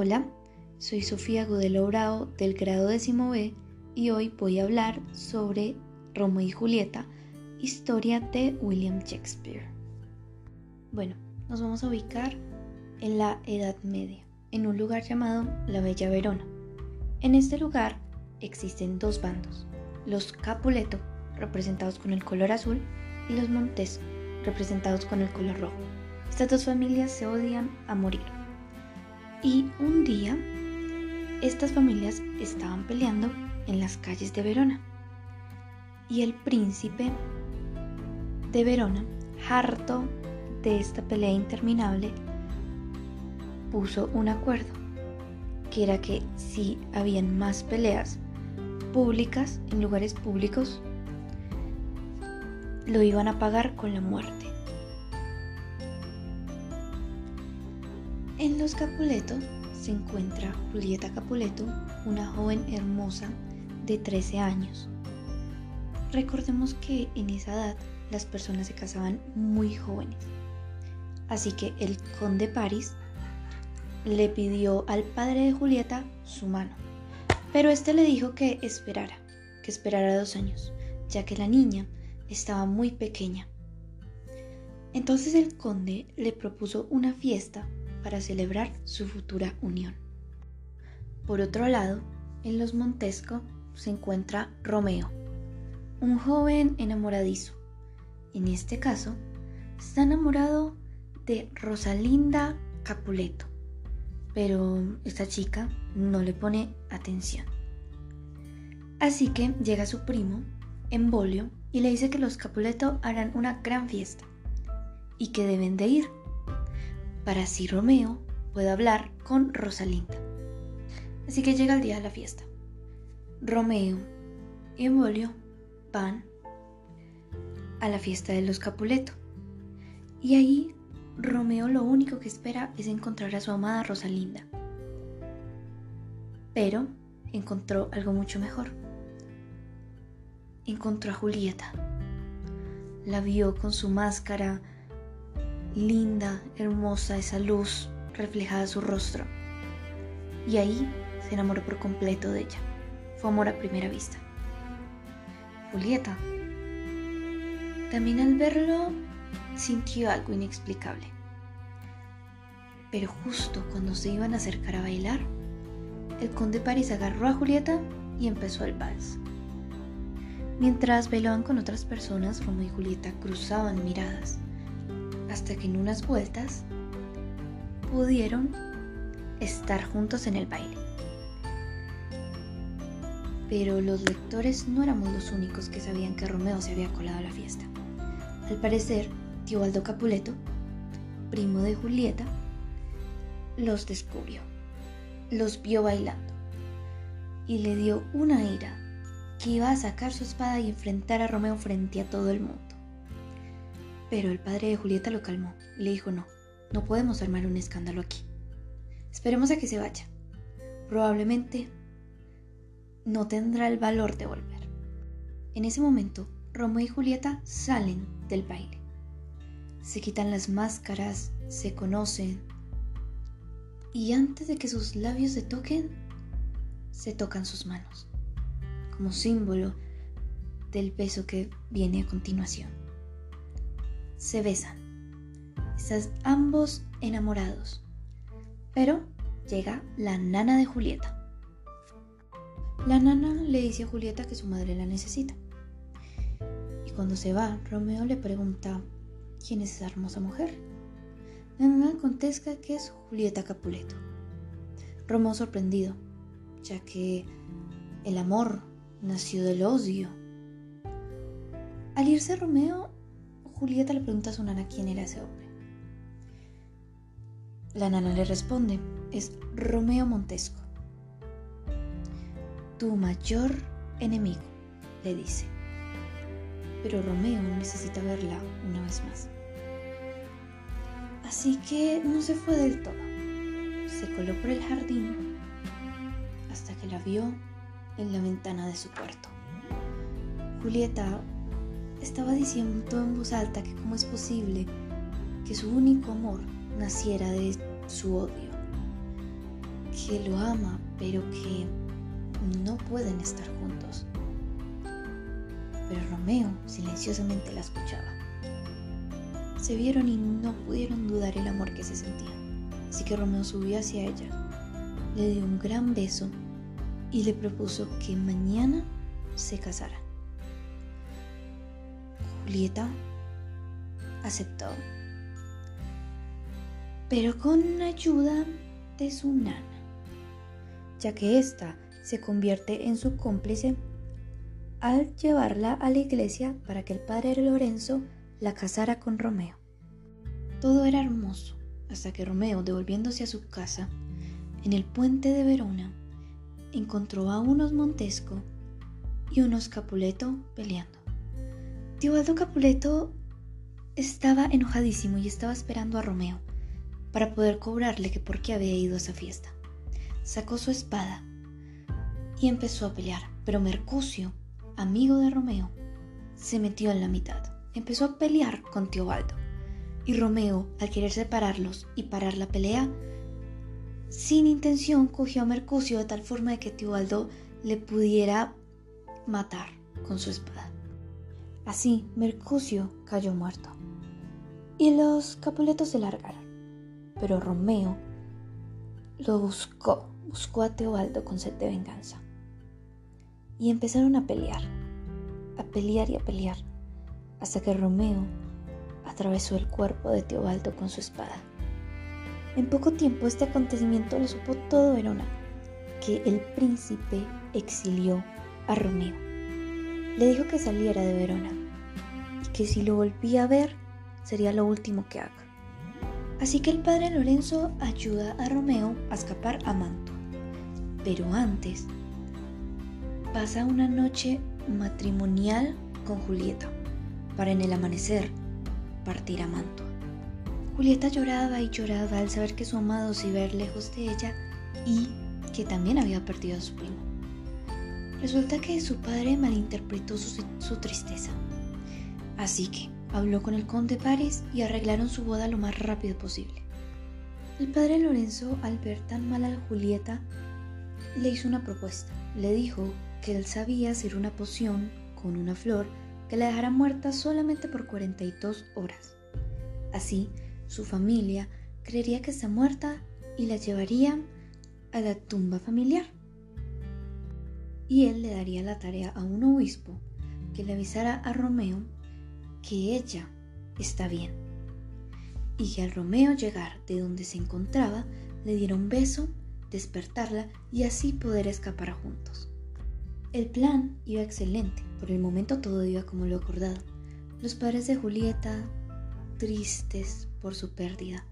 Hola, soy Sofía Godelo Bravo del grado décimo B y hoy voy a hablar sobre Romeo y Julieta, historia de William Shakespeare. Bueno, nos vamos a ubicar en la Edad Media, en un lugar llamado la Bella Verona. En este lugar existen dos bandos, los Capuleto, representados con el color azul, y los Montesco, representados con el color rojo. Estas dos familias se odian a morir. Y un día, estas familias estaban peleando en las calles de Verona. Y el príncipe de Verona, harto de esta pelea interminable, puso un acuerdo, que era que si habían más peleas públicas en lugares públicos, lo iban a pagar con la muerte. En los Capuleto se encuentra Julieta Capuleto, una joven hermosa de 13 años. Recordemos que en esa edad las personas se casaban muy jóvenes. Así que el conde París le pidió al padre de Julieta su mano. Pero este le dijo que esperara, que esperara dos años, ya que la niña estaba muy pequeña. Entonces el conde le propuso una fiesta para celebrar su futura unión. Por otro lado, en los Montesco se encuentra Romeo, un joven enamoradizo. En este caso, está enamorado de Rosalinda Capuleto, pero esta chica no le pone atención. Así que llega su primo, Embolio, y le dice que los Capuleto harán una gran fiesta y que deben de ir para así Romeo pueda hablar con Rosalinda. Así que llega el día de la fiesta. Romeo y Embolio van a la fiesta de los Capuleto. Y ahí Romeo lo único que espera es encontrar a su amada Rosalinda. Pero encontró algo mucho mejor. Encontró a Julieta. La vio con su máscara linda, hermosa, esa luz reflejada en su rostro. Y ahí se enamoró por completo de ella. Fue amor a primera vista. Julieta. También al verlo sintió algo inexplicable. Pero justo cuando se iban a acercar a bailar, el conde París agarró a Julieta y empezó el vals. Mientras bailaban con otras personas, Romeo y Julieta cruzaban miradas hasta que en unas vueltas pudieron estar juntos en el baile. Pero los lectores no éramos los únicos que sabían que Romeo se había colado a la fiesta. Al parecer, Tiobaldo Capuleto, primo de Julieta, los descubrió, los vio bailando y le dio una ira que iba a sacar su espada y enfrentar a Romeo frente a todo el mundo. Pero el padre de Julieta lo calmó y le dijo, no, no podemos armar un escándalo aquí. Esperemos a que se vaya. Probablemente no tendrá el valor de volver. En ese momento, Romeo y Julieta salen del baile. Se quitan las máscaras, se conocen y antes de que sus labios se toquen, se tocan sus manos, como símbolo del beso que viene a continuación se besan. Están ambos enamorados. Pero llega la nana de Julieta. La nana le dice a Julieta que su madre la necesita. Y cuando se va, Romeo le pregunta quién es esa hermosa mujer. La nana contesta que es Julieta Capuleto. Romeo sorprendido, ya que el amor nació del odio. Al irse Romeo Julieta le pregunta a su nana quién era ese hombre. La nana le responde, es Romeo Montesco. Tu mayor enemigo, le dice. Pero Romeo necesita verla una vez más. Así que no se fue del todo. Se coló por el jardín hasta que la vio en la ventana de su cuarto. Julieta estaba diciendo en voz alta que cómo es posible que su único amor naciera de su odio, que lo ama, pero que no pueden estar juntos. Pero Romeo silenciosamente la escuchaba. Se vieron y no pudieron dudar el amor que se sentían. Así que Romeo subió hacia ella, le dio un gran beso y le propuso que mañana se casara. Julieta aceptó, pero con ayuda de su nana, ya que ésta se convierte en su cómplice al llevarla a la iglesia para que el padre Lorenzo la casara con Romeo. Todo era hermoso hasta que Romeo, devolviéndose a su casa, en el puente de Verona, encontró a unos Montesco y unos Capuleto peleando. Teobaldo Capuleto estaba enojadísimo y estaba esperando a Romeo para poder cobrarle que por qué había ido a esa fiesta. Sacó su espada y empezó a pelear, pero Mercucio, amigo de Romeo, se metió en la mitad. Empezó a pelear con Teobaldo y Romeo, al querer separarlos y parar la pelea, sin intención cogió a Mercucio de tal forma de que Teobaldo le pudiera matar con su espada. Así, Mercucio cayó muerto. Y los Capuletos se largaron. Pero Romeo lo buscó, buscó a Teobaldo con sed de venganza. Y empezaron a pelear, a pelear y a pelear, hasta que Romeo atravesó el cuerpo de Teobaldo con su espada. En poco tiempo este acontecimiento lo supo todo Verona, que el príncipe exilió a Romeo. Le dijo que saliera de Verona y que si lo volvía a ver sería lo último que haga. Así que el padre Lorenzo ayuda a Romeo a escapar a Mantua. Pero antes pasa una noche matrimonial con Julieta para en el amanecer partir a Mantua. Julieta lloraba y lloraba al saber que su amado se iba a lejos de ella y que también había perdido a su primo. Resulta que su padre malinterpretó su, tristeza. Así que habló con el conde Paris y arreglaron su boda lo más rápido posible. El padre Lorenzo, al ver tan mal a Julieta, le hizo una propuesta. Le dijo que él sabía hacer una poción con una flor que la dejara muerta solamente por 42 horas. Así, su familia creería que está muerta y la llevaría a la tumba familiar. Y él le daría la tarea a un obispo que le avisara a Romeo que ella está bien y que al Romeo llegar de donde se encontraba le diera un beso, despertarla y así poder escapar juntos. El plan iba excelente, por el momento todo iba como lo acordado. Los padres de Julieta, tristes por su pérdida,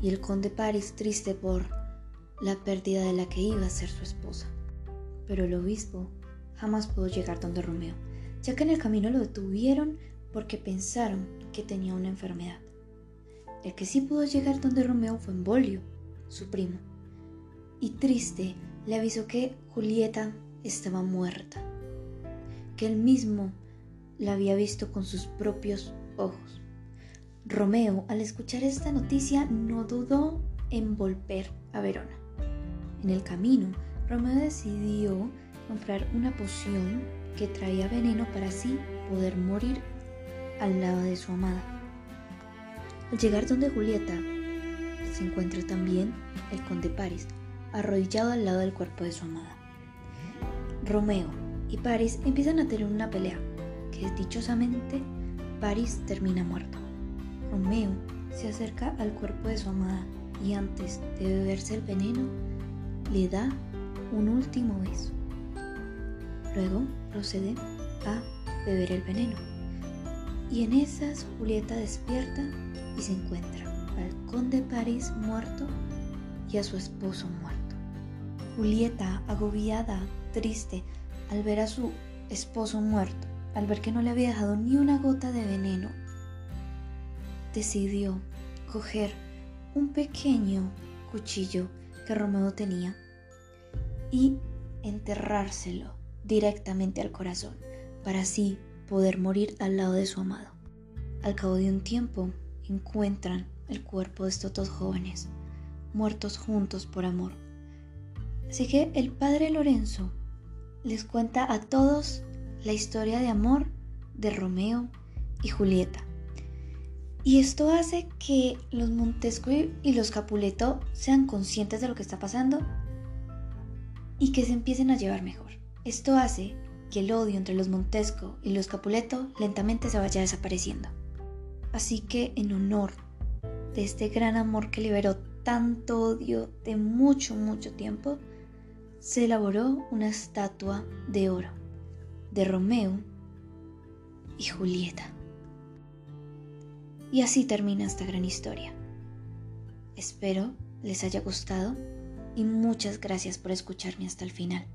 y el conde Paris triste por la pérdida de la que iba a ser su esposa. Pero el obispo jamás pudo llegar donde Romeo, ya que en el camino lo detuvieron porque pensaron que tenía una enfermedad. El que sí pudo llegar donde Romeo fue Embolio, su primo, y triste le avisó que Julieta estaba muerta, que él mismo la había visto con sus propios ojos. Romeo, al escuchar esta noticia, no dudó en volver a Verona. En el camino, Romeo decidió comprar una poción que traía veneno para así poder morir al lado de su amada. Al llegar donde Julieta, se encuentra también el conde Paris, arrodillado al lado del cuerpo de su amada. Romeo y Paris empiezan a tener una pelea, que dichosamente Paris termina muerto. Romeo se acerca al cuerpo de su amada y antes de beberse el veneno, le da un último beso. Luego procede a beber el veneno. Y en esas Julieta despierta y se encuentra al conde París muerto y a su esposo muerto. Julieta, agobiada, triste, al ver a su esposo muerto, al ver que no le había dejado ni una gota de veneno, decidió coger un pequeño cuchillo que Romeo tenía y enterrárselo directamente al corazón para así poder morir al lado de su amado. Al cabo de un tiempo encuentran el cuerpo de estos dos jóvenes, muertos juntos por amor, Así que el padre Lorenzo les cuenta a todos la historia de amor de Romeo y Julieta. Y esto hace que los Montesco y los Capuleto sean conscientes de lo que está pasando y que se empiecen a llevar mejor. Esto hace que el odio entre los Montesco y los Capuleto lentamente se vaya desapareciendo. Así que en honor de este gran amor que liberó tanto odio de mucho, mucho tiempo, se elaboró una estatua de oro de Romeo y Julieta. Y así termina esta gran historia. Espero les haya gustado y muchas gracias por escucharme hasta el final.